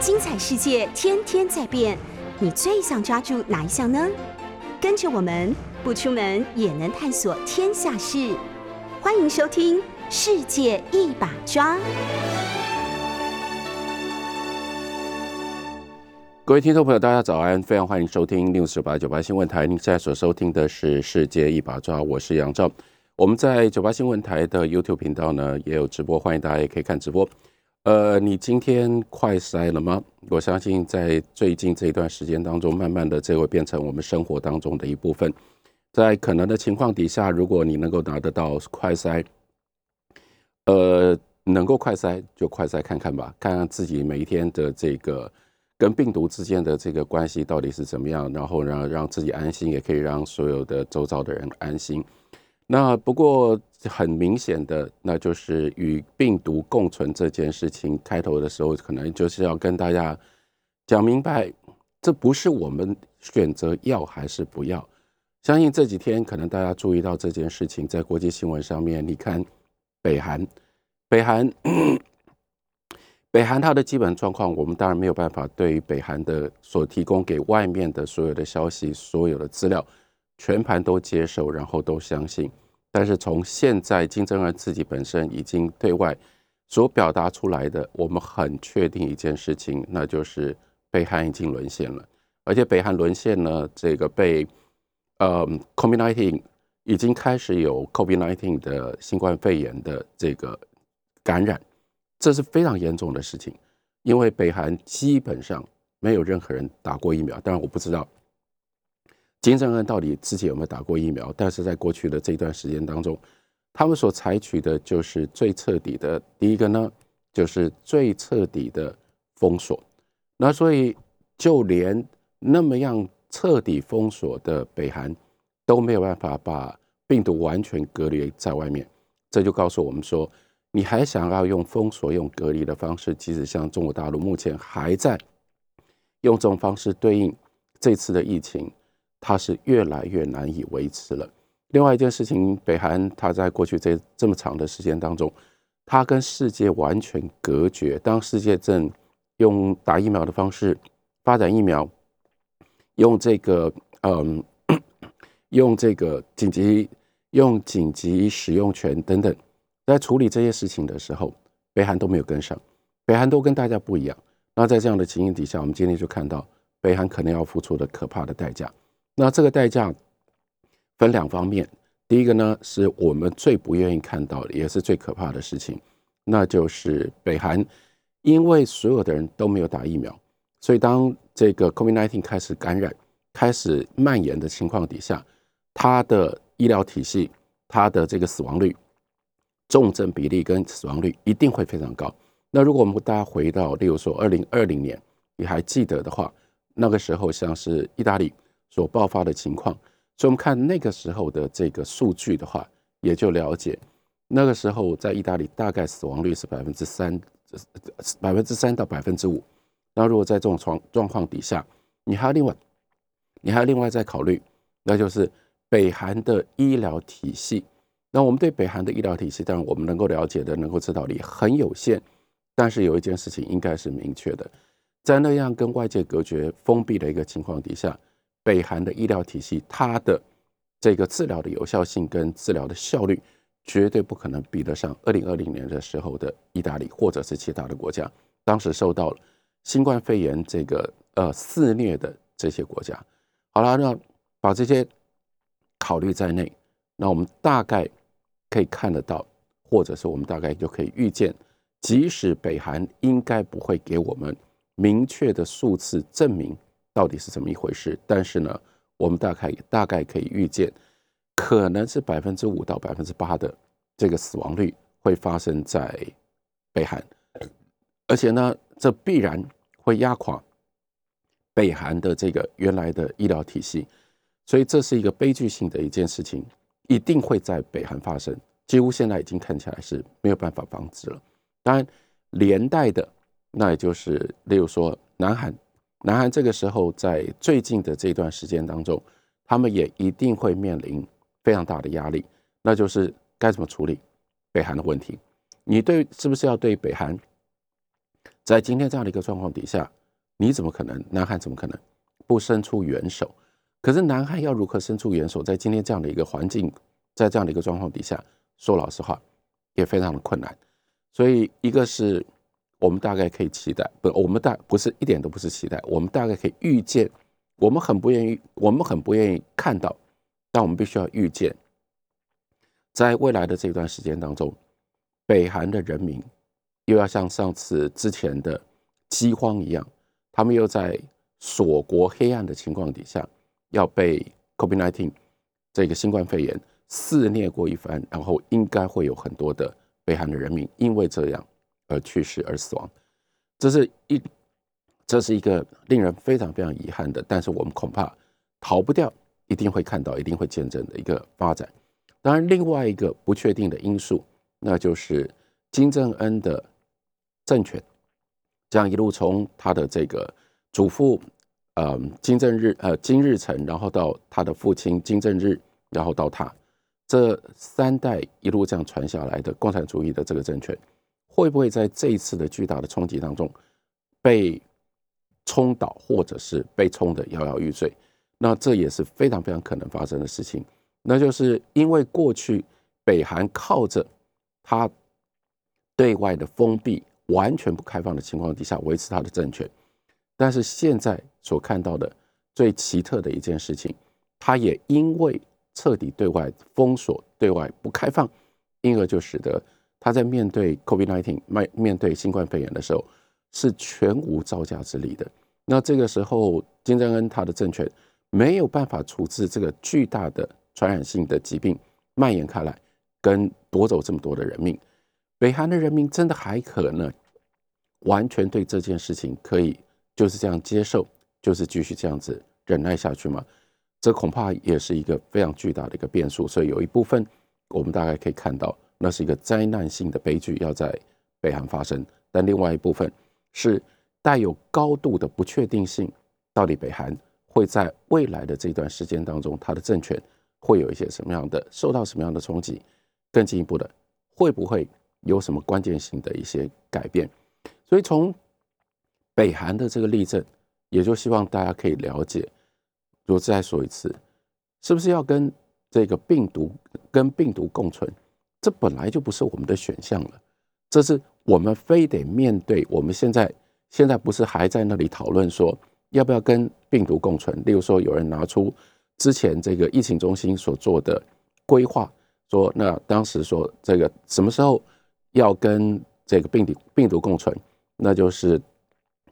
精彩世界天天在变，你最想抓住哪一项呢？跟着我们不出门也能探索天下事，欢迎收听《世界一把抓》。各位听众朋友，大家早安！非常欢迎收听六四八九八新闻台。您现在所收听的是《世界一把抓》，我是杨照。我们在九八新闻台的 YouTube 频道呢也有直播，欢迎大家也可以看直播。呃，你今天快筛了吗？我相信在最近这一段时间当中，慢慢的这会变成我们生活当中的一部分。在可能的情况底下，如果你能够拿得到快筛，呃，能够快筛就快筛看看吧，看看自己每一天的这个。跟病毒之间的这个关系到底是怎么样？然后让让自己安心，也可以让所有的周遭的人安心。那不过很明显的，那就是与病毒共存这件事情，开头的时候可能就是要跟大家讲明白，这不是我们选择要还是不要。相信这几天可能大家注意到这件事情，在国际新闻上面，你看北韩，北韩。北韩它的基本状况，我们当然没有办法对于北韩的所提供给外面的所有的消息、所有的资料全盘都接受，然后都相信。但是从现在金正恩自己本身已经对外所表达出来的，我们很确定一件事情，那就是北韩已经沦陷了。而且北韩沦陷呢，这个被呃 COVID-19 已经开始有 COVID-19 的新冠肺炎的这个感染。这是非常严重的事情，因为北韩基本上没有任何人打过疫苗。当然，我不知道金正恩到底自己有没有打过疫苗。但是在过去的这段时间当中，他们所采取的就是最彻底的。第一个呢，就是最彻底的封锁。那所以，就连那么样彻底封锁的北韩都没有办法把病毒完全隔离在外面。这就告诉我们说。你还想要用封锁、用隔离的方式？即使像中国大陆目前还在用这种方式对应这次的疫情，它是越来越难以维持了。另外一件事情，北韩它在过去这这么长的时间当中，它跟世界完全隔绝。当世界正用打疫苗的方式发展疫苗，用这个嗯，用这个紧急用紧急使用权等等。在处理这些事情的时候，北韩都没有跟上，北韩都跟大家不一样。那在这样的情形底下，我们今天就看到北韩可能要付出的可怕的代价。那这个代价分两方面，第一个呢是我们最不愿意看到的，也是最可怕的事情，那就是北韩因为所有的人都没有打疫苗，所以当这个 COVID-19 开始感染、开始蔓延的情况底下，它的医疗体系、它的这个死亡率。重症比例跟死亡率一定会非常高。那如果我们大家回到，例如说二零二零年，你还记得的话，那个时候像是意大利所爆发的情况，所以我们看那个时候的这个数据的话，也就了解那个时候在意大利大概死亡率是百分之三，百分之三到百分之五。那如果在这种状状况底下，你还要另外，你还要另外再考虑，那就是北韩的医疗体系。那我们对北韩的医疗体系，当然我们能够了解的、能够知道的很有限。但是有一件事情应该是明确的，在那样跟外界隔绝、封闭的一个情况底下，北韩的医疗体系，它的这个治疗的有效性跟治疗的效率，绝对不可能比得上二零二零年的时候的意大利或者是其他的国家。当时受到新冠肺炎这个呃肆虐的这些国家。好了，那把这些考虑在内，那我们大概。可以看得到，或者是我们大概就可以预见，即使北韩应该不会给我们明确的数字证明到底是怎么一回事，但是呢，我们大概大概可以预见，可能是百分之五到百分之八的这个死亡率会发生在北韩，而且呢，这必然会压垮北韩的这个原来的医疗体系，所以这是一个悲剧性的一件事情。一定会在北韩发生，几乎现在已经看起来是没有办法防止了。当然，连带的，那也就是例如说，南韩，南韩这个时候在最近的这段时间当中，他们也一定会面临非常大的压力，那就是该怎么处理北韩的问题？你对是不是要对北韩在今天这样的一个状况底下，你怎么可能？南韩怎么可能不伸出援手？可是南韩要如何伸出援手？在今天这样的一个环境，在这样的一个状况底下，说老实话，也非常的困难。所以，一个是我们大概可以期待，不，我们大不是一点都不是期待，我们大概可以预见，我们很不愿意，我们很不愿意看到，但我们必须要预见，在未来的这段时间当中，北韩的人民。又要像上次之前的饥荒一样，他们又在锁国黑暗的情况底下，要被 COVID-19 这个新冠肺炎肆虐过一番，然后应该会有很多的北韩的人民因为这样而去世而死亡。这是一，这是一个令人非常非常遗憾的，但是我们恐怕逃不掉，一定会看到，一定会见证的一个发展。当然，另外一个不确定的因素，那就是金正恩的。政权这样一路从他的这个祖父，呃金正日，呃金日成，然后到他的父亲金正日，然后到他这三代一路这样传下来的共产主义的这个政权，会不会在这一次的巨大的冲击当中被冲倒，或者是被冲得摇摇欲坠？那这也是非常非常可能发生的事情。那就是因为过去北韩靠着它对外的封闭。完全不开放的情况底下维持它的政权，但是现在所看到的最奇特的一件事情，它也因为彻底对外封锁、对外不开放，因而就使得他在面对 COVID-19、面面对新冠肺炎的时候是全无招架之力的。那这个时候，金正恩他的政权没有办法处置这个巨大的传染性的疾病蔓延开来，跟夺走这么多的人命。北韩的人民真的还可能完全对这件事情可以就是这样接受，就是继续这样子忍耐下去吗？这恐怕也是一个非常巨大的一个变数。所以有一部分我们大概可以看到，那是一个灾难性的悲剧要在北韩发生；但另外一部分是带有高度的不确定性，到底北韩会在未来的这段时间当中，他的政权会有一些什么样的受到什么样的冲击？更进一步的，会不会？有什么关键性的一些改变？所以从北韩的这个例证，也就希望大家可以了解。我再说一次，是不是要跟这个病毒跟病毒共存？这本来就不是我们的选项了，这是我们非得面对。我们现在现在不是还在那里讨论说要不要跟病毒共存？例如说，有人拿出之前这个疫情中心所做的规划，说那当时说这个什么时候？要跟这个病毒病毒共存，那就是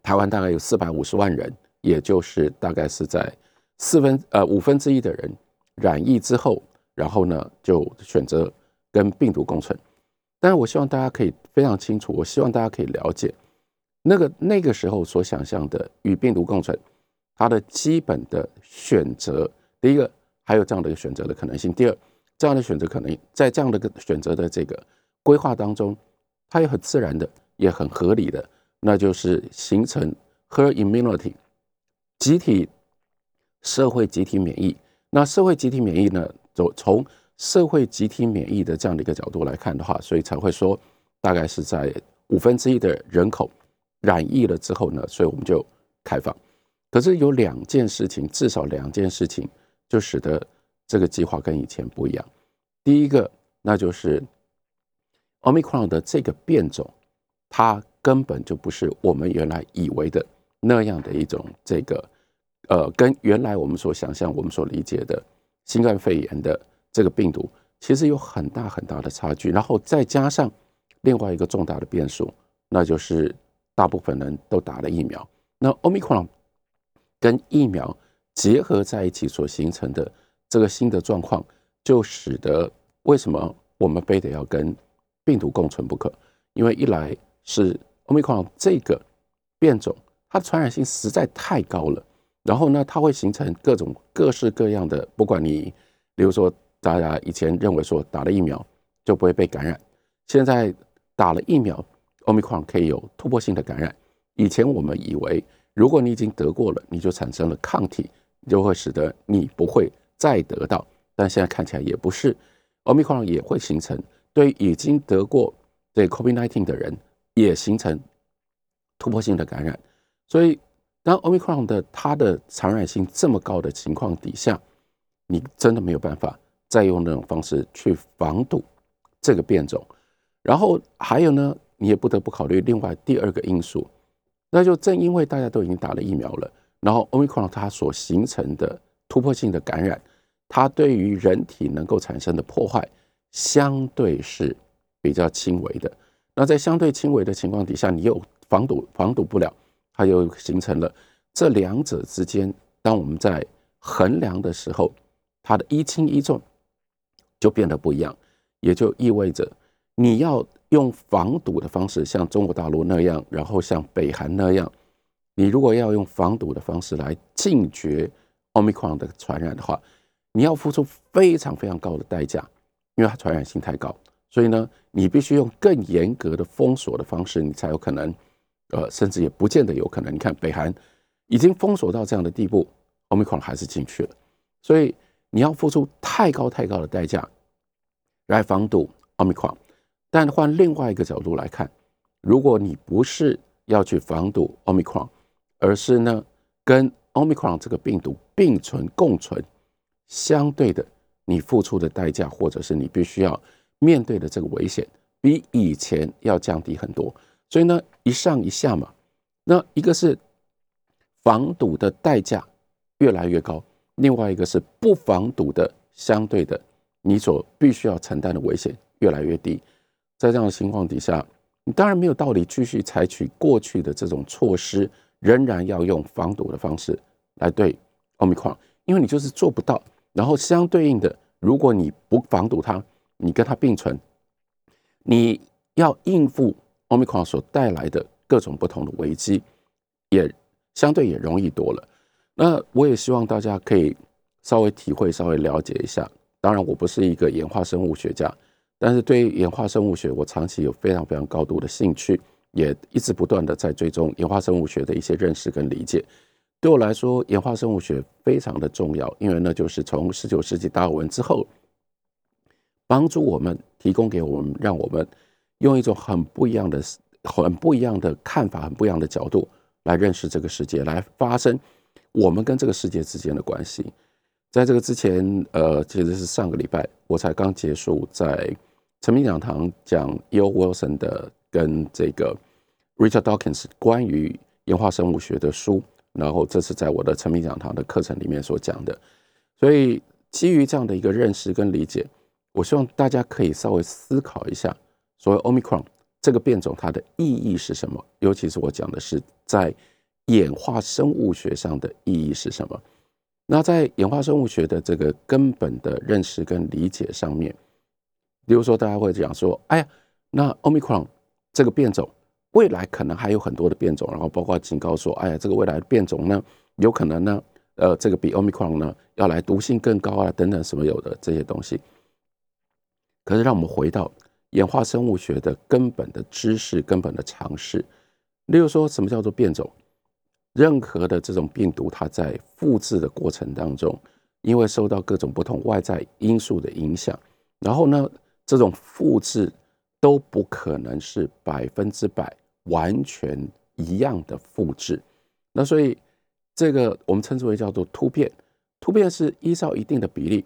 台湾大概有四百五十万人，也就是大概是在四分呃五分之一的人染疫之后，然后呢就选择跟病毒共存。但是我希望大家可以非常清楚，我希望大家可以了解那个那个时候所想象的与病毒共存，它的基本的选择，第一个还有这样的一个选择的可能性，第二这样的选择可能在这样的个选择的这个。规划当中，它也很自然的，也很合理的，那就是形成 herd immunity，集体社会集体免疫。那社会集体免疫呢，走从社会集体免疫的这样的一个角度来看的话，所以才会说，大概是在五分之一的人口染疫了之后呢，所以我们就开放。可是有两件事情，至少两件事情，就使得这个计划跟以前不一样。第一个，那就是。Omicron 的这个变种，它根本就不是我们原来以为的那样的一种这个，呃，跟原来我们所想象、我们所理解的新冠肺炎的这个病毒，其实有很大很大的差距。然后再加上另外一个重大的变数，那就是大部分人都打了疫苗。那 Omicron 跟疫苗结合在一起所形成的这个新的状况，就使得为什么我们非得要跟病毒共存不可，因为一来是 Omicron 这个变种，它的传染性实在太高了。然后呢，它会形成各种各式各样的，不管你，比如说大家以前认为说打了疫苗就不会被感染，现在打了疫苗，Omicron 可以有突破性的感染。以前我们以为，如果你已经得过了，你就产生了抗体，就会使得你不会再得到。但现在看起来也不是，Omicron 也会形成。对已经得过这 COVID-19 的人，也形成突破性的感染。所以，当 Omicron 的它的传染性这么高的情况底下，你真的没有办法再用那种方式去防堵这个变种。然后还有呢，你也不得不考虑另外第二个因素，那就正因为大家都已经打了疫苗了，然后 Omicron 它所形成的突破性的感染，它对于人体能够产生的破坏相对是比较轻微的。那在相对轻微的情况底下，你又防堵防堵不了，它又形成了这两者之间，当我们在衡量的时候，它的一轻一重就变得不一样，也就意味着。你要用防堵的方式，像中国大陆那样，然后像北韩那样，你如果要用防堵的方式来禁绝奥密克戎的传染的话，你要付出非常非常高的代价，因为它传染性太高。所以呢，你必须用更严格的封锁的方式，你才有可能，呃，甚至也不见得有可能。你看，北韩已经封锁到这样的地步，奥密克戎还是进去了。所以你要付出太高太高的代价来防堵奥密克戎。但换另外一个角度来看，如果你不是要去防堵 Omicron，而是呢跟 Omicron 这个病毒并存共存，相对的，你付出的代价或者是你必须要面对的这个危险，比以前要降低很多。所以呢，一上一下嘛，那一个是防堵的代价越来越高，另外一个是不防堵的相对的，你所必须要承担的危险越来越低。在这样的情况底下，你当然没有道理继续采取过去的这种措施，仍然要用防堵的方式来对奥密克戎，因为你就是做不到。然后相对应的，如果你不防堵它，你跟它并存，你要应付奥密克戎所带来的各种不同的危机，也相对也容易多了。那我也希望大家可以稍微体会、稍微了解一下。当然，我不是一个演化生物学家。但是对于演化生物学，我长期有非常非常高度的兴趣，也一直不断的在追踪演化生物学的一些认识跟理解。对我来说，演化生物学非常的重要，因为那就是从十九世纪达尔文之后，帮助我们提供给我们，让我们用一种很不一样的、很不一样的看法、很不一样的角度来认识这个世界，来发生我们跟这个世界之间的关系。在这个之前，呃，其实是上个礼拜我才刚结束在。成名讲堂讲 E.O. Wilson 的跟这个 Richard Dawkins 关于演化生物学的书，然后这是在我的成名讲堂的课程里面所讲的。所以基于这样的一个认识跟理解，我希望大家可以稍微思考一下，所谓 Omicron 这个变种它的意义是什么？尤其是我讲的是在演化生物学上的意义是什么？那在演化生物学的这个根本的认识跟理解上面。比如说，大家会讲说：“哎呀，那 Omicron 这个变种，未来可能还有很多的变种，然后包括警告说：‘哎呀，这个未来的变种呢，有可能呢，呃，这个比 Omicron 呢要来毒性更高啊，等等什么有的这些东西。’可是，让我们回到演化生物学的根本的知识、根本的常识。例如说，什么叫做变种？任何的这种病毒，它在复制的过程当中，因为受到各种不同外在因素的影响，然后呢？这种复制都不可能是百分之百完全一样的复制，那所以这个我们称之为叫做突变。突变是依照一定的比例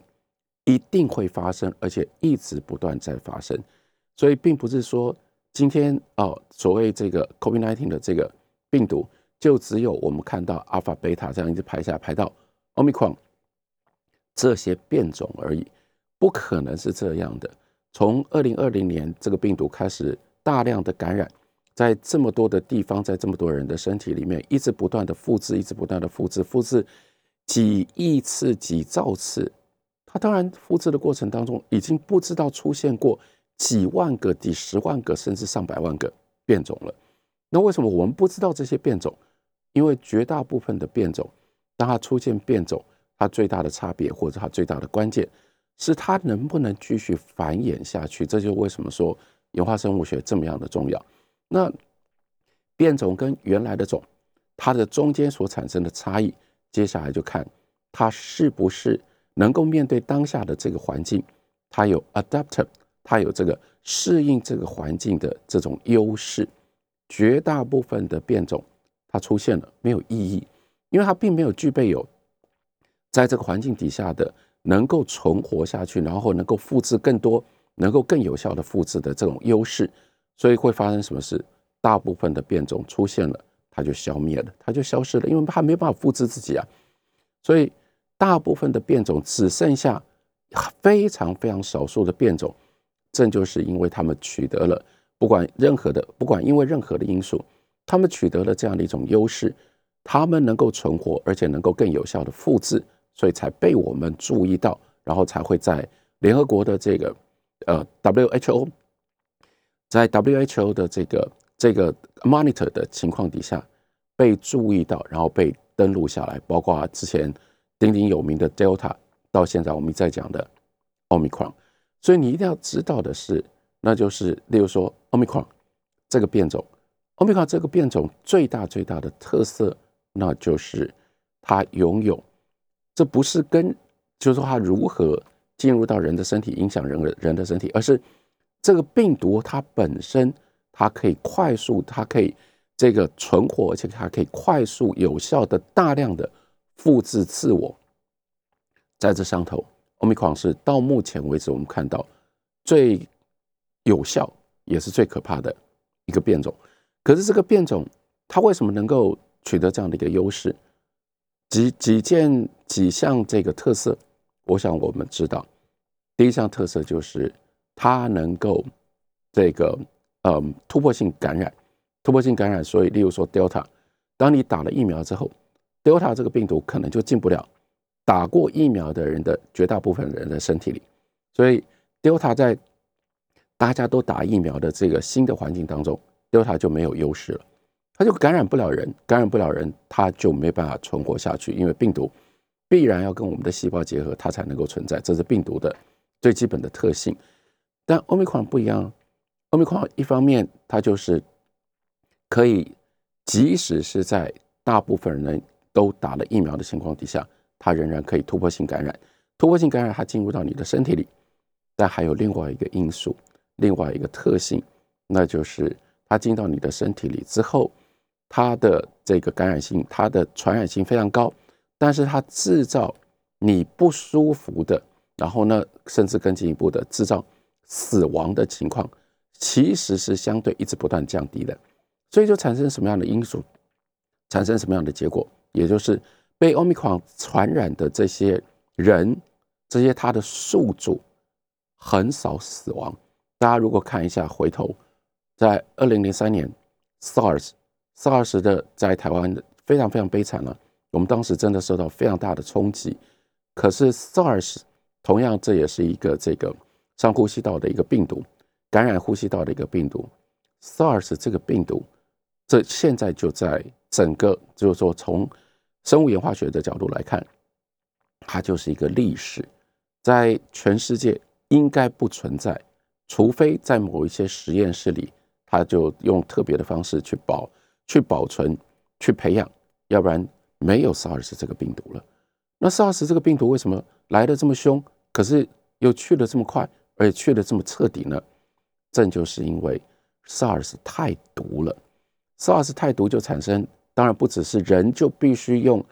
一定会发生，而且一直不断在发生。所以并不是说今天哦，所谓这个 COVID-19 的这个病毒就只有我们看到阿尔法、贝塔这样一直排下排到 Omicron 这些变种而已，不可能是这样的。从二零二零年这个病毒开始大量的感染，在这么多的地方，在这么多人的身体里面，一直不断的复制，一直不断的复制，复制几亿次、几兆次。它当然复制的过程当中，已经不知道出现过几万个、几十万个，甚至上百万个变种了。那为什么我们不知道这些变种？因为绝大部分的变种，当它出现变种，它最大的差别或者它最大的关键。是它能不能继续繁衍下去？这就为什么说演化生物学这么样的重要。那变种跟原来的种，它的中间所产生的差异，接下来就看它是不是能够面对当下的这个环境，它有 adapt，它有这个适应这个环境的这种优势。绝大部分的变种它出现了没有意义，因为它并没有具备有在这个环境底下的能够存活下去，然后能够复制更多、能够更有效的复制的这种优势，所以会发生什么事？大部分的变种出现了，它就消灭了，它就消失了，因为它没办法复制自己啊。所以大部分的变种只剩下非常非常少数的变种，正就是因为他们取得了不管任何的不管因为任何的因素，他们取得了这样的一种优势，他们能够存活，而且能够更有效的复制，所以才被我们注意到，然后才会在联合国的这个呃 WHO，在 WHO 的这个。这个 monitor 的情况底下被注意到，然后被登录下来，包括之前鼎鼎有名的 Delta，到现在我们在讲的 Omicron。所以你一定要知道的是，那就是例如说 Omicron 这个变种欧米伽这个变种最大最大的特色，那就是它拥有，这不是跟就是说它如何进入到人的身体，影响人的人的身体，而是这个病毒它本身。它可以快速，它可以这个存活，而且它可以快速、有效的、大量的复制自我。在这上头，欧米克是到目前为止我们看到最有效，也是最可怕的一个变种。可是这个变种，它为什么能够取得这样的一个优势？几几件几项这个特色，我想我们知道，第一项特色就是它能够这个。嗯，突破性感染，突破性感染，所以例如说 Delta，当你打了疫苗之后，Delta 这个病毒可能就进不了打过疫苗的人的绝大部分人的身体里，所以 Delta 在大家都打疫苗的这个新的环境当中，Delta 就没有优势了，它就感染不了人，感染不了人，它就没办法存活下去，因为病毒必然要跟我们的细胞结合，它才能够存在，这是病毒的最基本的特性。但 Omicron 不一样。奥密克戎一方面，它就是可以，即使是在大部分人都打了疫苗的情况底下，它仍然可以突破性感染。突破性感染，它进入到你的身体里，但还有另外一个因素，另外一个特性，那就是它进到你的身体里之后，它的这个感染性、它的传染性非常高，但是它制造你不舒服的，然后呢，甚至更进一步的制造死亡的情况。其实是相对一直不断降低的，所以就产生什么样的因素，产生什么样的结果，也就是被奥密克戎传染的这些人，这些他的宿主很少死亡。大家如果看一下，回头在二零零三年 SARS，SARS 的在台湾非常非常悲惨了，我们当时真的受到非常大的冲击。可是 SARS 同样这也是一个这个上呼吸道的一个病毒。感染呼吸道的一个病毒，SARS 这个病毒，这现在就在整个，就是说从生物演化学的角度来看，它就是一个历史，在全世界应该不存在，除非在某一些实验室里，他就用特别的方式去保、去保存、去培养，要不然没有 SARS 这个病毒了。那 SARS 这个病毒为什么来的这么凶，可是又去的这么快，而且去的这么彻底呢？正就是因为 SARS 太毒了，SARS 太毒就产生，当然不只是人就必须用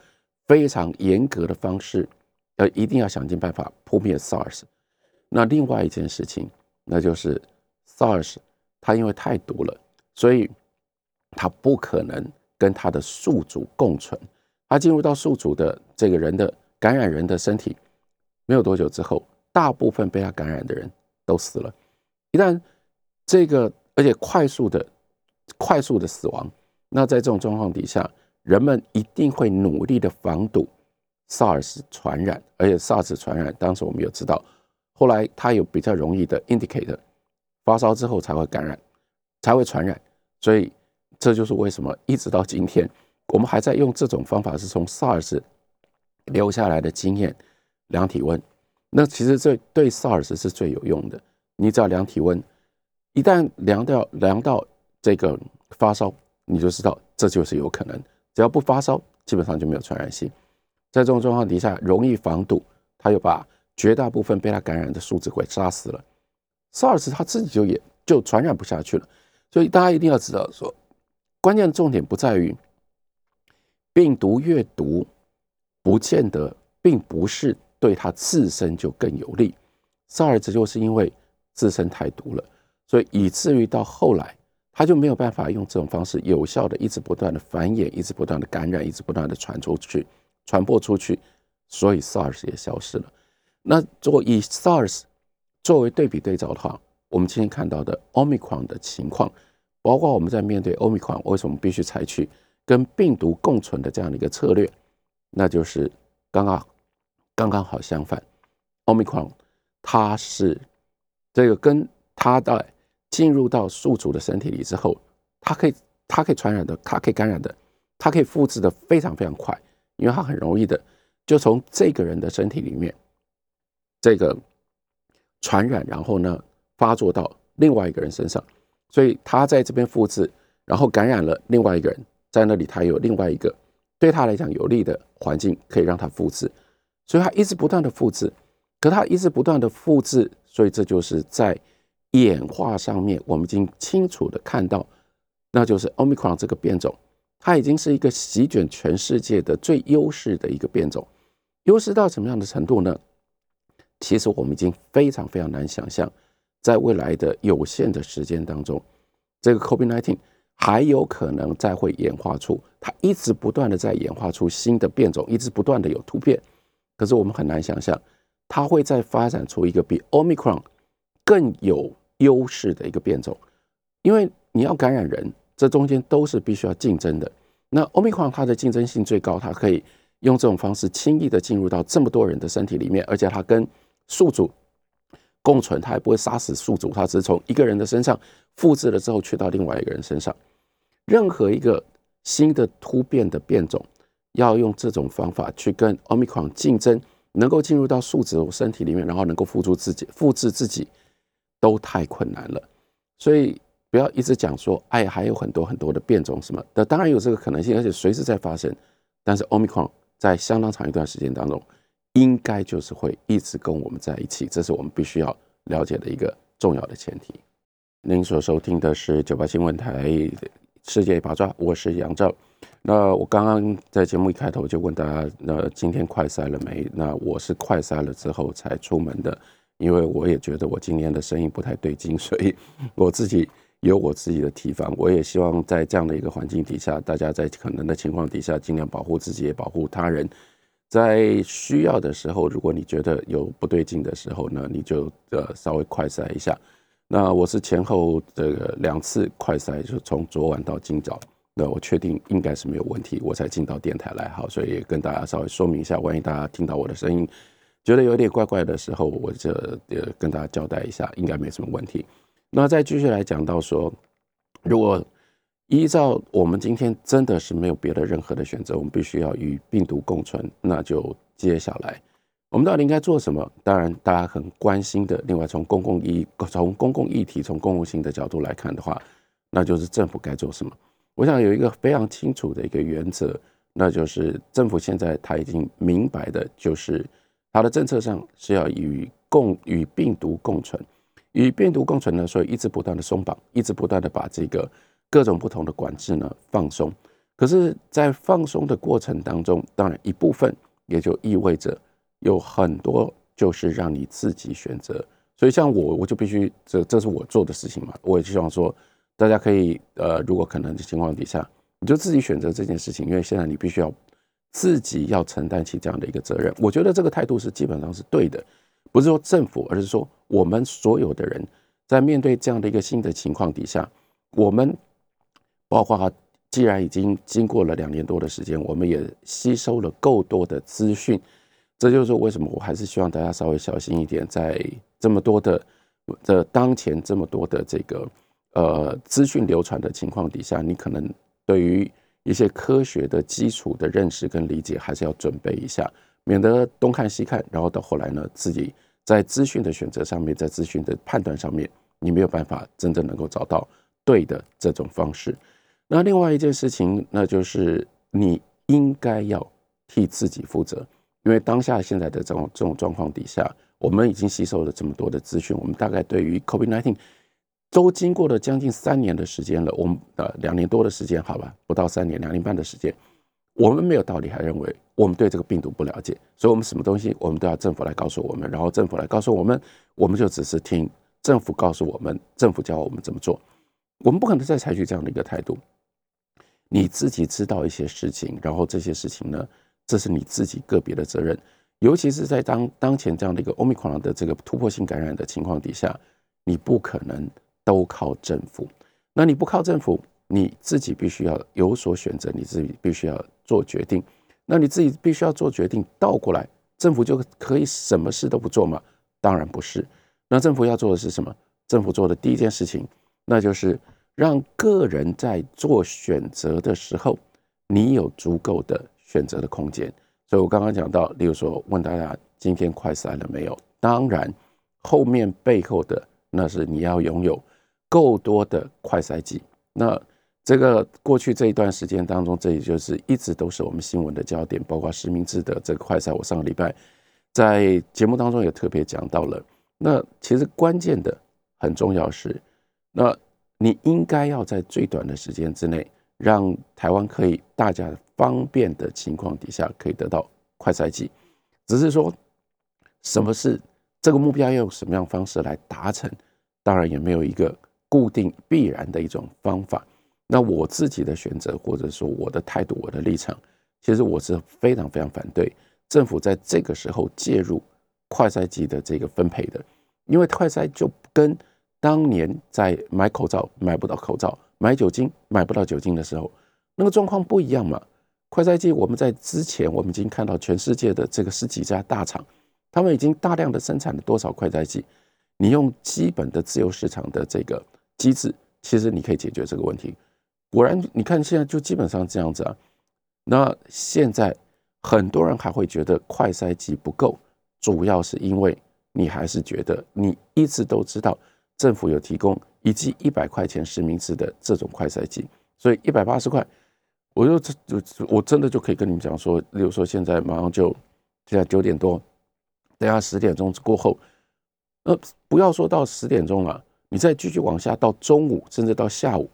非常严格的方式，呃，一定要想尽办法扑灭 SARS。那另外一件事情，那就是 SARS 它因为太毒了，所以它不可能跟它的宿主共存。它进入到宿主的这个人的感染人的身体，没有多久之后，大部分被它感染的人都死了。一旦这个，而且快速的、快速的死亡。那在这种状况底下，人们一定会努力的防堵 SARS 传染，而且 SARS 传染，当时我们有知道，后来它有比较容易的 indicator，发烧之后才会感染，才会传染。所以这就是为什么一直到今天，我们还在用这种方法，是从 SARS 留下来的经验量体温。那其实这对 SARS 是最有用的，你只要量体温。一旦量到量到这个发烧，你就知道这就是有可能。只要不发烧，基本上就没有传染性。在这种状况底下，容易防堵，他又把绝大部分被他感染的数字给杀死了。SARS 他自己就也就传染不下去了。所以大家一定要知道，说关键的重点不在于病毒越毒，不见得并不是对它自身就更有利。SARS 就是因为自身太毒了，所以以至于到后来，它就没有办法用这种方式有效的一直不断的繁衍，一直不断的感染，一直不断的传出去、传播出去，所以 SARS 也消失了。那如果以 SARS 作为对比对照的话，我们今天看到的 Omicron 的情况，包括我们在面对 Omicron 为什么必须采取跟病毒共存的这样的一个策略，那就是刚刚刚刚好相反，Omicron。它是这个跟它的进入到宿主的身体里之后，它可以它可以传染的，它可以感染的，它可以复制的非常非常快，因为它很容易的就从这个人的身体里面这个传染，然后呢发作到另外一个人身上，所以他在这边复制，然后感染了另外一个人，在那里他有另外一个对他来讲有利的环境可以让他复制，所以他一直不断的复制。可他一直不断的复制，所以这就是在演化上面，我们已经清楚的看到，那就是 Omicron 这个变种，它已经是一个席卷全世界的最优势的一个变种。优势到什么样的程度呢？其实我们已经非常非常难想象，在未来的有限的时间当中，这个 COVID-19 还有可能再会演化出，它一直不断的在演化出新的变种，一直不断的有突变。可是我们很难想象。它会再发展出一个比 Omicron 更有优势的一个变种，因为你要感染人，这中间都是必须要竞争的。那 Omicron 它的竞争性最高，它可以用这种方式轻易的进入到这么多人的身体里面，而且它跟宿主共存，它还不会杀死宿主，它只是从一个人的身上复制了之后去到另外一个人身上。任何一个新的突变的变种，要用这种方法去跟 Omicron 竞争。能够进入到宿主身体里面，然后能够复制自己、复制自己，都太困难了。所以不要一直讲说，哎，还有很多很多的变种什么的，当然有这个可能性，而且随时在发生。但是 Omicron 在相当长一段时间当中，应该就是会一直跟我们在一起，这是我们必须要了解的一个重要的前提。您所收听的是九八新闻台世界一把抓，我是杨照。那我刚刚在节目一开头就问大家，那今天快塞了没？那我是快塞了之后才出门的，因为我也觉得我今天的声音不太对劲，所以我自己有我自己的提防。我也希望在这样的一个环境底下，大家在可能的情况底下，尽量保护自己，也保护他人。在需要的时候，如果你觉得有不对劲的时候呢，你就呃稍微快筛一下。那我是前后这个两次快筛，就从昨晚到今早。那我确定应该是没有问题，我才进到电台来。好，所以跟大家稍微说明一下，万一大家听到我的声音觉得有点怪怪的时候，我就呃跟大家交代一下，应该没什么问题。那再继续来讲到说，如果依照我们今天真的是没有别的任何的选择，我们必须要与病毒共存，那就接下来我们到底应该做什么？当然，大家很关心的，另外从公共议从公共议题从公共性的角度来看的话，那就是政府该做什么。我想有一个非常清楚的一个原则，那就是政府现在他已经明白的，就是他的政策上是要与共与病毒共存，与病毒共存呢，所以一直不断的松绑，一直不断的把这个各种不同的管制呢放松。可是，在放松的过程当中，当然一部分也就意味着有很多就是让你自己选择。所以像我，我就必须这这是我做的事情嘛，我也希望说。大家可以，呃，如果可能的情况底下，你就自己选择这件事情，因为现在你必须要自己要承担起这样的一个责任。我觉得这个态度是基本上是对的，不是说政府，而是说我们所有的人在面对这样的一个新的情况底下，我们包括既然已经经过了两年多的时间，我们也吸收了够多的资讯，这就是为什么我还是希望大家稍微小心一点，在这么多的的当前这么多的这个。呃，资讯流传的情况底下，你可能对于一些科学的基础的认识跟理解，还是要准备一下，免得东看西看，然后到后来呢，自己在资讯的选择上面，在资讯的判断上面，你没有办法真正能够找到对的这种方式。那另外一件事情，那就是你应该要替自己负责，因为当下现在的这种这种状况底下，我们已经吸收了这么多的资讯，我们大概对于 COVID-19。都经过了将近三年的时间了，我们呃两年多的时间，好吧，不到三年，两年半的时间，我们没有道理还认为我们对这个病毒不了解，所以我们什么东西我们都要政府来告诉我们，然后政府来告诉我们，我们就只是听政府告诉我们，政府教我们怎么做，我们不可能再采取这样的一个态度。你自己知道一些事情，然后这些事情呢，这是你自己个别的责任，尤其是在当当前这样的一个欧米克戎的这个突破性感染的情况底下，你不可能都靠政府。那你不靠政府，你自己必须要有所选择，你自己必须要做决定。那你自己必须要做决定，倒过来，政府就可以什么事都不做吗？当然不是。那政府要做的是什么？政府做的第一件事情，那就是。让个人在做选择的时候，你有足够的选择的空间。所以我刚刚讲到，例如说问大家今天快筛了没有？当然，后面背后的那是你要拥有够多的快筛剂。那这个过去这一段时间当中，这也就是一直都是我们新闻的焦点，包括实名制的这个快筛。我上个礼拜在节目当中也特别讲到了。那其实关键的很重要是那。你应该要在最短的时间之内，让台湾可以大家方便的情况底下，可以得到快筛剂。只是说，什么是这个目标，要用什么样方式来达成？当然也没有一个固定必然的一种方法。那我自己的选择，或者说我的态度、我的立场，其实我是非常非常反对政府在这个时候介入快筛剂的这个分配的，因为快筛就跟。当年在买口罩买不到口罩，买酒精买不到酒精的时候，那个状况不一样嘛。快筛剂我们在之前我们已经看到全世界的这个十几家大厂，他们已经大量的生产了多少快筛剂？你用基本的自由市场的这个机制，其实你可以解决这个问题。果然，你看现在就基本上这样子啊。那现在很多人还会觉得快筛剂不够，主要是因为你还是觉得你一直都知道。政府有提供一剂一百块钱实名制的这种快筛剂，所以一百八十块，我就就我真的就可以跟你们讲说，例如说现在马上就现在九点多，等下十点钟过后，呃，不要说到十点钟了，你再继续往下到中午，甚至到下午，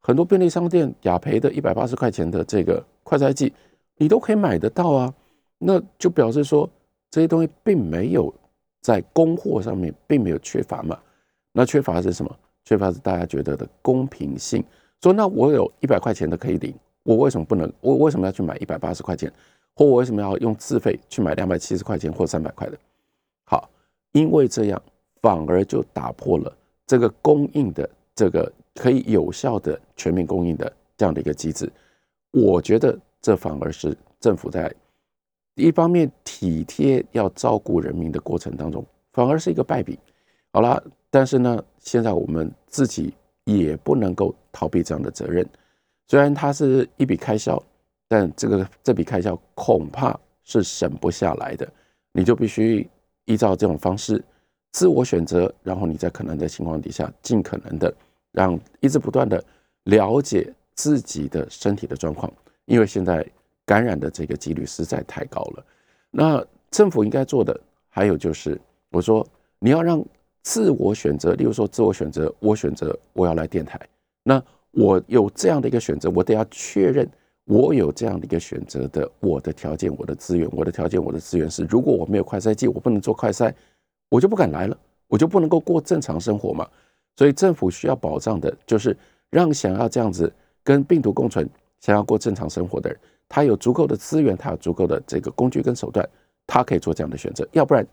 很多便利商店雅培的一百八十块钱的这个快筛剂，你都可以买得到啊，那就表示说这些东西并没有在供货上面并没有缺乏嘛。那缺乏的是什么？缺乏是大家觉得的公平性。说那我有一百块钱的可以领，我为什么不能？我为什么要去买一百八十块钱？或我为什么要用自费去买两百七十块钱或三百块的？好，因为这样反而就打破了这个供应的这个可以有效的全面供应的这样的一个机制。我觉得这反而是政府在一方面体贴要照顾人民的过程当中，反而是一个败笔。好了。但是呢，现在我们自己也不能够逃避这样的责任。虽然它是一笔开销，但这个这笔开销恐怕是省不下来的。你就必须依照这种方式自我选择，然后你在可能的情况底下，尽可能的让一直不断的了解自己的身体的状况，因为现在感染的这个几率实在太高了。那政府应该做的还有就是，我说你要让。自我选择，例如说，自我选择，我选择我要来电台，那我有这样的一个选择，我得要确认我有这样的一个选择的，我的条件，我的资源，我的条件，我的资源是，如果我没有快筛剂，我不能做快筛，我就不敢来了，我就不能够过正常生活嘛。所以政府需要保障的就是让想要这样子跟病毒共存、想要过正常生活的人，他有足够的资源，他有足够的这个工具跟手段，他可以做这样的选择，要不然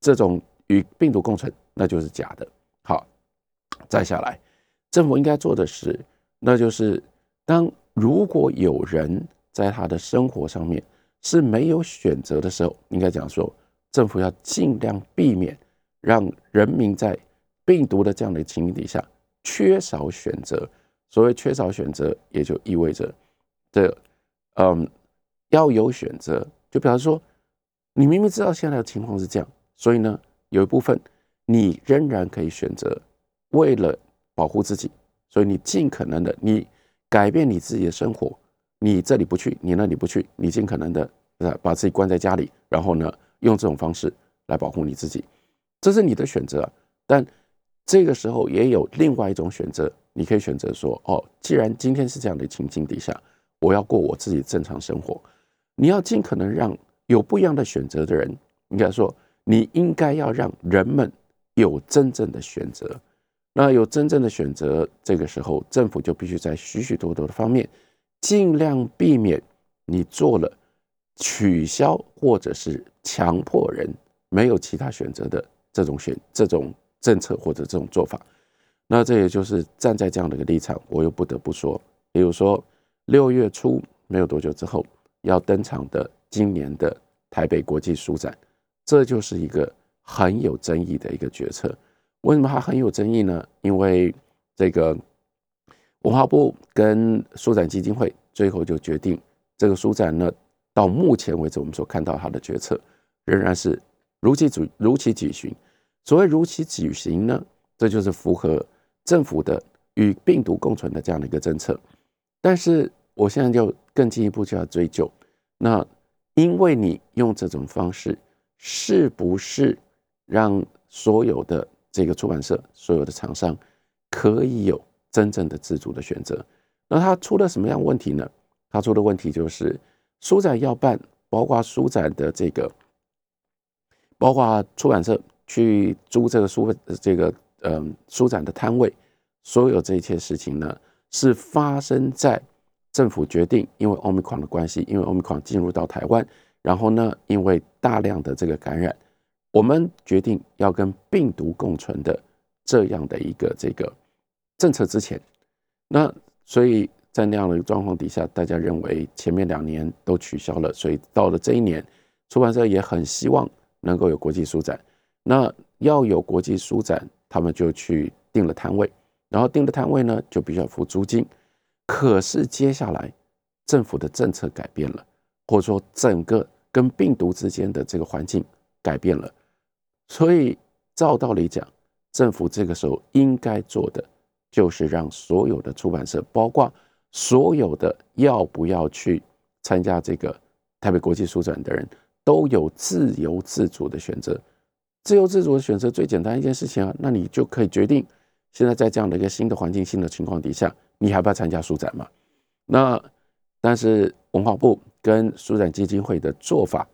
这种。与病毒共存，那就是假的。好，再下来，政府应该做的是，那就是当如果有人在他的生活上面是没有选择的时候，应该讲说，政府要尽量避免让人民在病毒的这样的情形底下缺少选择。所谓缺少选择，也就意味着这，嗯，要有选择，就比方说，你明明知道现在的情况是这样，所以呢。有一部分，你仍然可以选择，为了保护自己，所以你尽可能的，你改变你自己的生活，你这里不去，你那里不去，你尽可能的，呃，把自己关在家里，然后呢，用这种方式来保护你自己，这是你的选择。但这个时候也有另外一种选择，你可以选择说：哦，既然今天是这样的情境底下，我要过我自己正常生活。你要尽可能让有不一样的选择的人，应该说，你应该要让人们有真正的选择。那有真正的选择，这个时候政府就必须在许许多多的方面，尽量避免你做了取消或者是强迫人没有其他选择的这种选这种政策或者这种做法。那这也就是站在这样的一个立场，我又不得不说，比如说六月初没有多久之后要登场的今年的台北国际书展，这就是一个很有争议的一个决策。为什么它很有争议呢？因为这个文化部跟书展基金会最后就决定，这个书展呢，到目前为止我们所看到它的决策仍然是如期举如期举行。所谓如期举行呢，这就是符合政府的与病毒共存的这样的一个政策。但是我现在就更进一步就要追究，那因为你用这种方式，是不是让所有的这个出版社所有的厂商可以有真正的自主的选择。那他出了什么样问题呢？他出的问题就是书展要办，包括书展的这个，包括出版社去租这个书这个嗯书展的摊位，所有这一切事情呢，是发生在政府决定，因为奥密克戎的关系，因为奥密克戎进入到台湾，然后呢，因为大量的这个感染。我们决定要跟病毒共存的这样的一个这个政策之前，那所以在那样的一个状况底下，大家认为前面两年都取消了，所以到了这一年，出版社也很希望能够有国际书展。那要有国际书展，他们就去订了摊位，然后订的摊位呢就必须要付租金。可是接下来政府的政策改变了，或者说整个跟病毒之间的这个环境改变了。所以，照道理讲，政府这个时候应该做的，就是让所有的出版社，包括所有的要不要去参加这个台北国际书展的人，都有自由自主的选择。自由自主的选择最简单一件事情啊，那你就可以决定，现在在这样的一个新的环境、新的情况底下，你还不要参加书展嘛？那但是文化部跟书展基金会的做法，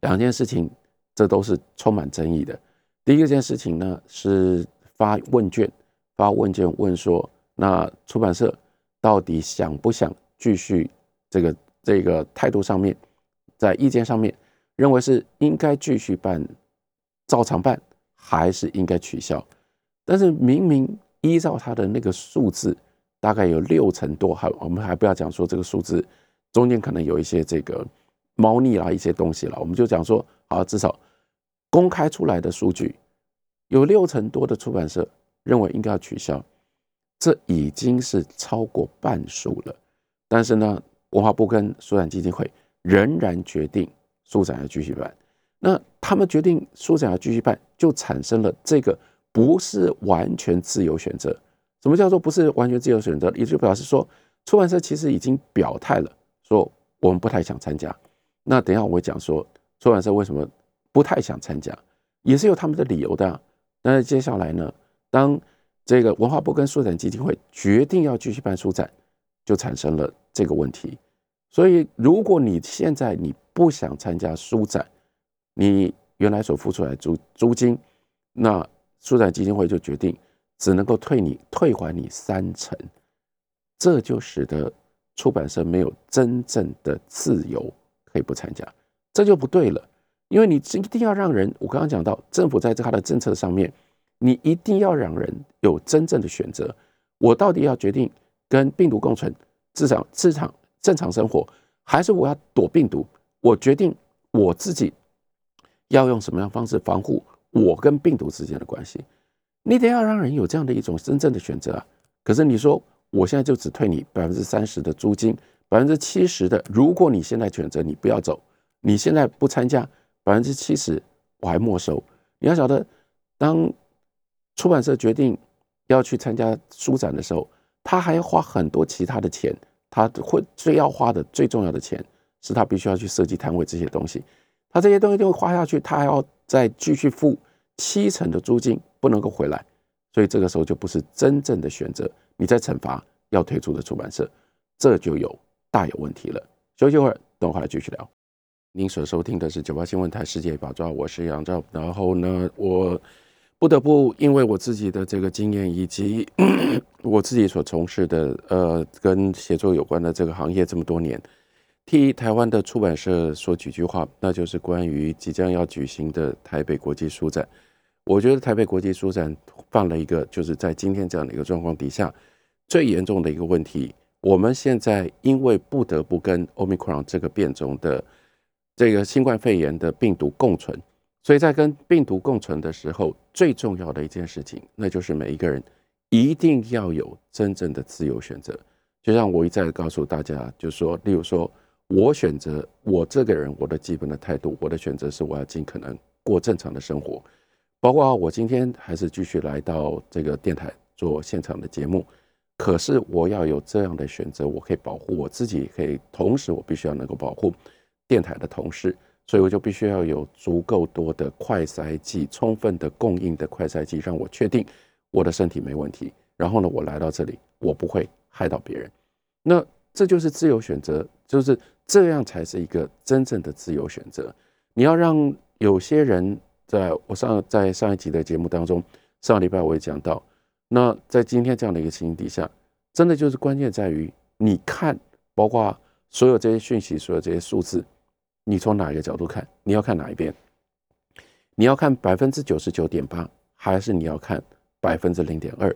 两件事情。这都是充满争议的。第一个件事情呢，是发问卷，发问卷问说，那出版社到底想不想继续这个这个态度上面，在意见上面认为是应该继续办，照常办，还是应该取消？但是明明依照他的那个数字，大概有六成多，还我们还不要讲说这个数字中间可能有一些这个猫腻啦，一些东西了，我们就讲说，好，至少。公开出来的数据，有六成多的出版社认为应该要取消，这已经是超过半数了。但是呢，文化部跟书展基金会仍然决定书展要继续办。那他们决定书展要继续办，就产生了这个不是完全自由选择。什么叫做不是完全自由选择？也就表示说，出版社其实已经表态了，说我们不太想参加。那等一下我会讲说，出版社为什么？不太想参加，也是有他们的理由的。但是接下来呢，当这个文化部跟书展基金会决定要继续办书展，就产生了这个问题。所以，如果你现在你不想参加书展，你原来所付出来租租金，那书展基金会就决定只能够退你退还你三成，这就使得出版社没有真正的自由可以不参加，这就不对了。因为你一定要让人，我刚刚讲到，政府在他的政策上面，你一定要让人有真正的选择。我到底要决定跟病毒共存，至少市场正常生活，还是我要躲病毒？我决定我自己要用什么样方式防护我跟病毒之间的关系。你得要让人有这样的一种真正的选择啊！可是你说，我现在就只退你百分之三十的租金，百分之七十的，如果你现在选择你不要走，你现在不参加。百分之七十我还没收。你要晓得，当出版社决定要去参加书展的时候，他还要花很多其他的钱。他会最要花的最重要的钱，是他必须要去设计摊位这些东西。他这些东西就会花下去，他还要再继续付七成的租金，不能够回来。所以这个时候就不是真正的选择，你在惩罚要退出的出版社，这就有大有问题了。休息会儿，等会儿来继续聊。您所收听的是九八新闻台世界宝藏，我是杨照。然后呢，我不得不因为我自己的这个经验以及我自己所从事的呃跟写作有关的这个行业这么多年，替台湾的出版社说几句话，那就是关于即将要举行的台北国际书展。我觉得台北国际书展犯了一个，就是在今天这样的一个状况底下，最严重的一个问题。我们现在因为不得不跟 Omicron 这个变种的。这个新冠肺炎的病毒共存，所以在跟病毒共存的时候，最重要的一件事情，那就是每一个人一定要有真正的自由选择。就像我一再的告诉大家，就是说，例如说，我选择我这个人，我的基本的态度，我的选择是我要尽可能过正常的生活，包括我今天还是继续来到这个电台做现场的节目，可是我要有这样的选择，我可以保护我自己，可以同时我必须要能够保护。电台的同事，所以我就必须要有足够多的快筛剂，充分的供应的快筛剂，让我确定我的身体没问题。然后呢，我来到这里，我不会害到别人。那这就是自由选择，就是这样才是一个真正的自由选择。你要让有些人，在我上在上一集的节目当中，上个礼拜我也讲到，那在今天这样的一个情形底下，真的就是关键在于你看，包括所有这些讯息，所有这些数字。你从哪一个角度看？你要看哪一边？你要看百分之九十九点八，还是你要看百分之零点二？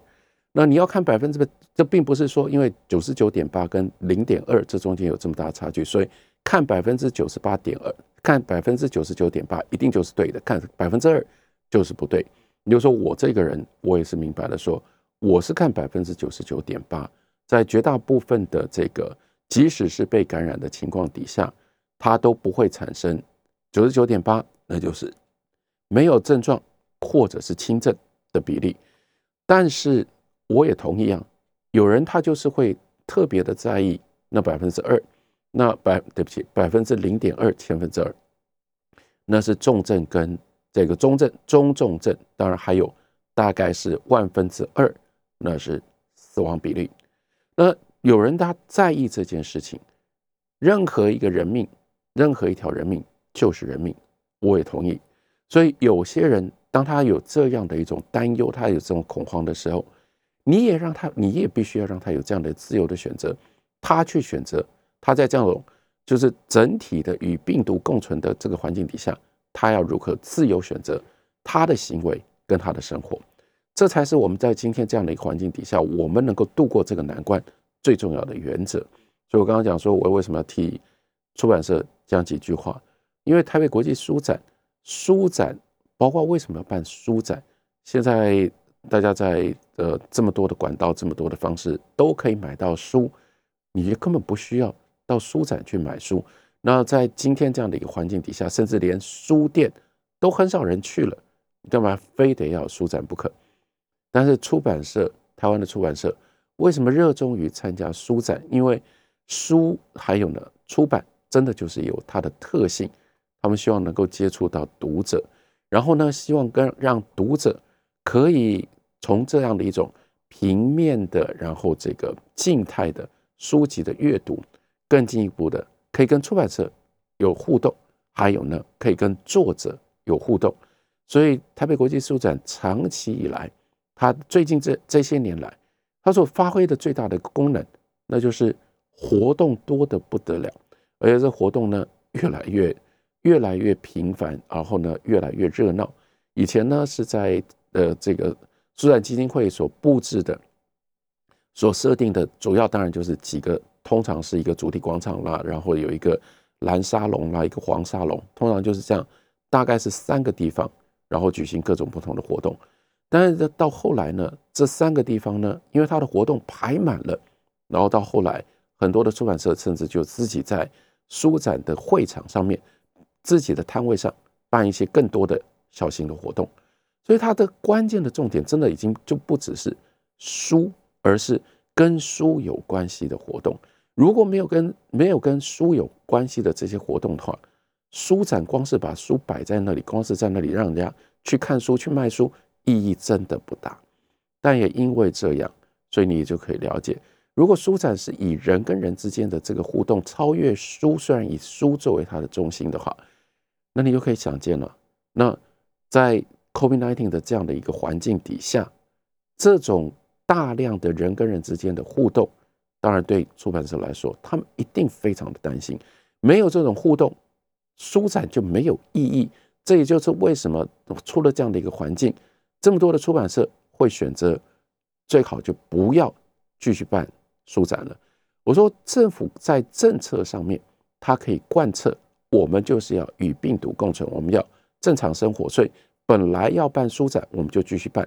那你要看百分之，这并不是说因为九十九点八跟零点二这中间有这么大差距，所以看百分之九十八点二，看百分之九十九点八一定就是对的，看百分之二就是不对。你就说我这个人，我也是明白了，说我是看百分之九十九点八，在绝大部分的这个，即使是被感染的情况底下。它都不会产生九十九点八，那就是没有症状或者是轻症的比例。但是我也同意啊，有人他就是会特别的在意那百分之二，那百对不起百分之零点二千分之二，那是重症跟这个中症、中重症，当然还有大概是万分之二，那是死亡比例。那有人他在意这件事情，任何一个人命。任何一条人命就是人命，我也同意。所以有些人，当他有这样的一种担忧，他有这种恐慌的时候，你也让他，你也必须要让他有这样的自由的选择，他去选择，他在这样就是整体的与病毒共存的这个环境底下，他要如何自由选择他的行为跟他的生活，这才是我们在今天这样的一个环境底下，我们能够度过这个难关最重要的原则。所以我刚刚讲说，我为什么要替出版社。讲几句话，因为台北国际书展，书展包括为什么要办书展？现在大家在呃这么多的管道，这么多的方式都可以买到书，你根本不需要到书展去买书。那在今天这样的一个环境底下，甚至连书店都很少人去了，干嘛非得要书展不可？但是出版社，台湾的出版社为什么热衷于参加书展？因为书还有呢，出版。真的就是有它的特性，他们希望能够接触到读者，然后呢，希望跟让读者可以从这样的一种平面的，然后这个静态的书籍的阅读，更进一步的可以跟出版社有互动，还有呢，可以跟作者有互动。所以台北国际书展长期以来，它最近这这些年来，它所发挥的最大的功能，那就是活动多的不得了。而且这活动呢，越来越越来越频繁，然后呢，越来越热闹。以前呢，是在呃这个书展基金会所布置的、所设定的主要，当然就是几个，通常是一个主题广场啦，然后有一个蓝沙龙啦，一个黄沙龙，通常就是这样，大概是三个地方，然后举行各种不同的活动。但是到后来呢，这三个地方呢，因为它的活动排满了，然后到后来，很多的出版社甚至就自己在书展的会场上面，自己的摊位上办一些更多的小型的活动，所以它的关键的重点真的已经就不只是书，而是跟书有关系的活动。如果没有跟没有跟书有关系的这些活动的话，书展光是把书摆在那里，光是在那里让人家去看书、去卖书，意义真的不大。但也因为这样，所以你就可以了解，如果书展是以人跟人之间的这个互动超越书，虽然以书作为它的中心的话，那你就可以想见了。那在 COVID-19 的这样的一个环境底下，这种大量的人跟人之间的互动，当然对出版社来说，他们一定非常的担心，没有这种互动，书展就没有意义。这也就是为什么出了这样的一个环境，这么多的出版社会选择最好就不要继续办书展了。我说政府在政策上面，它可以贯彻，我们就是要与病毒共存，我们要正常生活。所以本来要办书展，我们就继续办。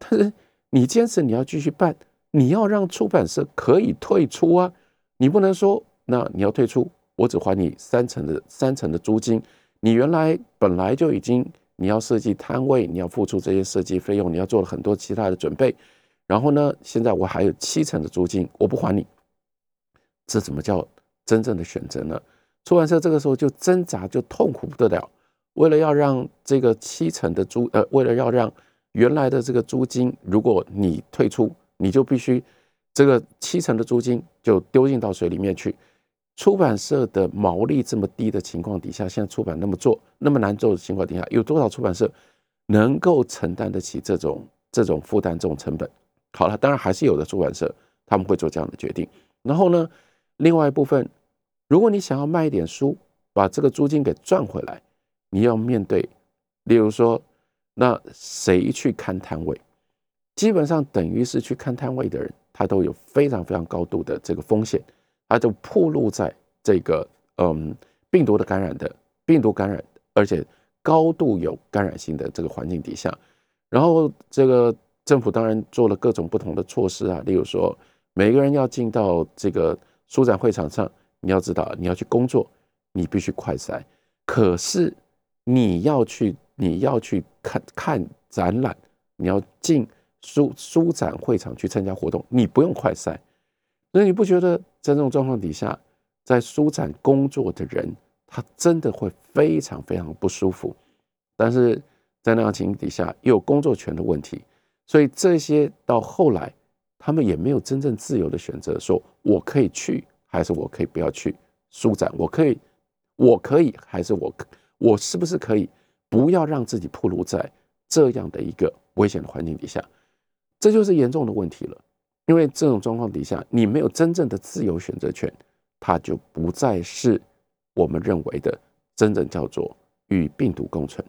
但是你坚持你要继续办，你要让出版社可以退出啊，你不能说那你要退出，我只还你三成的三成的租金。你原来本来就已经，你要设计摊位，你要付出这些设计费用，你要做了很多其他的准备，然后呢，现在我还有七成的租金，我不还你，这怎么叫真正的选择呢？出版社这个时候就挣扎，就痛苦不得了。为了要让这个七成的租，呃，为了要让原来的这个租金，如果你退出，你就必须这个七成的租金就丢进到水里面去。出版社的毛利这么低的情况底下，现在出版那么做那么难做的情况底下，有多少出版社能够承担得起这种这种负担、这种成本？好了，当然还是有的出版社他们会做这样的决定。然后呢，另外一部分，如果你想要卖一点书，把这个租金给赚回来，你要面对，例如说，那谁去看摊位？基本上等于是去看摊位的人，他都有非常非常高度的这个风险。他就暴露在这个嗯病毒的感染的病毒感染，而且高度有感染性的这个环境底下，然后这个政府当然做了各种不同的措施啊，例如说每个人要进到这个书展会场上，你要知道你要去工作，你必须快筛，可是你要去你要去看看展览，你要进书书展会场去参加活动，你不用快筛。所以你不觉得在这种状况底下，在书展工作的人，他真的会非常非常不舒服。但是在那样情形底下，又有工作权的问题，所以这些到后来，他们也没有真正自由的选择，说我可以去，还是我可以不要去书展？我可以，我可以，还是我我是不是可以不要让自己暴露在这样的一个危险的环境底下？这就是严重的问题了。因为这种状况底下，你没有真正的自由选择权，它就不再是我们认为的真正叫做与病毒共存。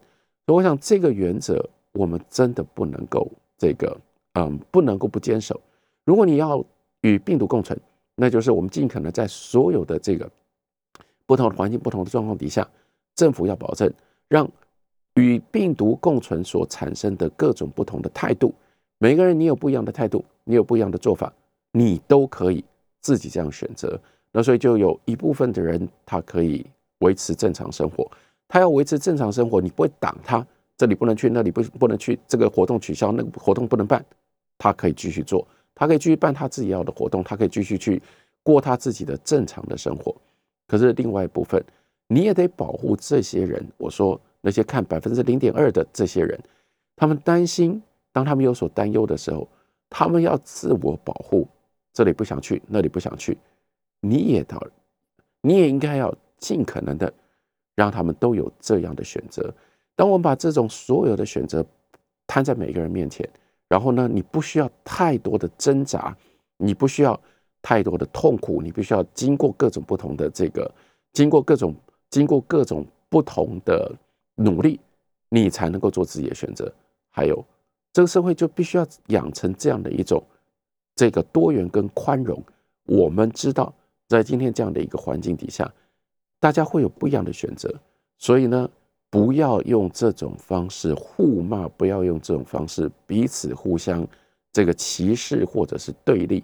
所以，我想这个原则我们真的不能够这个嗯不能够不坚守。如果你要与病毒共存，那就是我们尽可能在所有的这个不同的环境、不同的状况底下，政府要保证让与病毒共存所产生的各种不同的态度。每个人你有不一样的态度，你有不一样的做法，你都可以自己这样选择。那所以就有一部分的人，他可以维持正常生活。他要维持正常生活，你不会挡他，这里不能去，那里不不能去，这个活动取消，那个活动不能办，他可以继续做，他可以继续办他自己要的活动，他可以继续去过他自己的正常的生活。可是另外一部分，你也得保护这些人。我说那些看百分之零点二的这些人，他们担心。当他们有所担忧的时候，他们要自我保护，这里不想去，那里不想去，你也到，你也应该要尽可能的让他们都有这样的选择。当我们把这种所有的选择摊在每个人面前，然后呢，你不需要太多的挣扎，你不需要太多的痛苦，你必须要经过各种不同的这个，经过各种经过各种不同的努力，你才能够做自己的选择。还有。这个社会就必须要养成这样的一种这个多元跟宽容。我们知道，在今天这样的一个环境底下，大家会有不一样的选择。所以呢，不要用这种方式互骂，不要用这种方式彼此互相这个歧视或者是对立。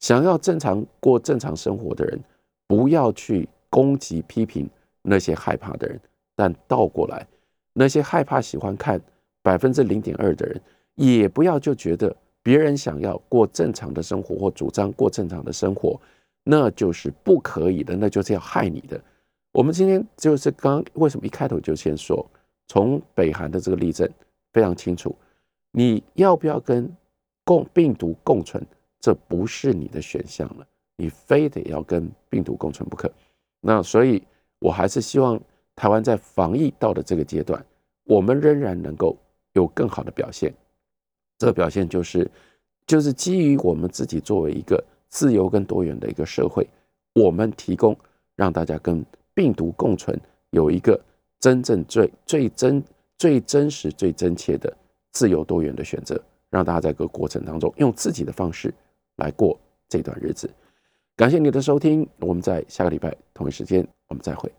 想要正常过正常生活的人，不要去攻击批评那些害怕的人，但倒过来，那些害怕喜欢看百分之零点二的人。也不要就觉得别人想要过正常的生活或主张过正常的生活，那就是不可以的，那就是要害你的。我们今天就是刚为什么一开头就先说，从北韩的这个例证非常清楚，你要不要跟共病毒共存，这不是你的选项了，你非得要跟病毒共存不可。那所以，我还是希望台湾在防疫到的这个阶段，我们仍然能够有更好的表现。这个表现就是，就是基于我们自己作为一个自由跟多元的一个社会，我们提供让大家跟病毒共存，有一个真正最最真、最真实、最真切的自由多元的选择，让大家在这个过程当中用自己的方式来过这段日子。感谢你的收听，我们在下个礼拜同一时间我们再会。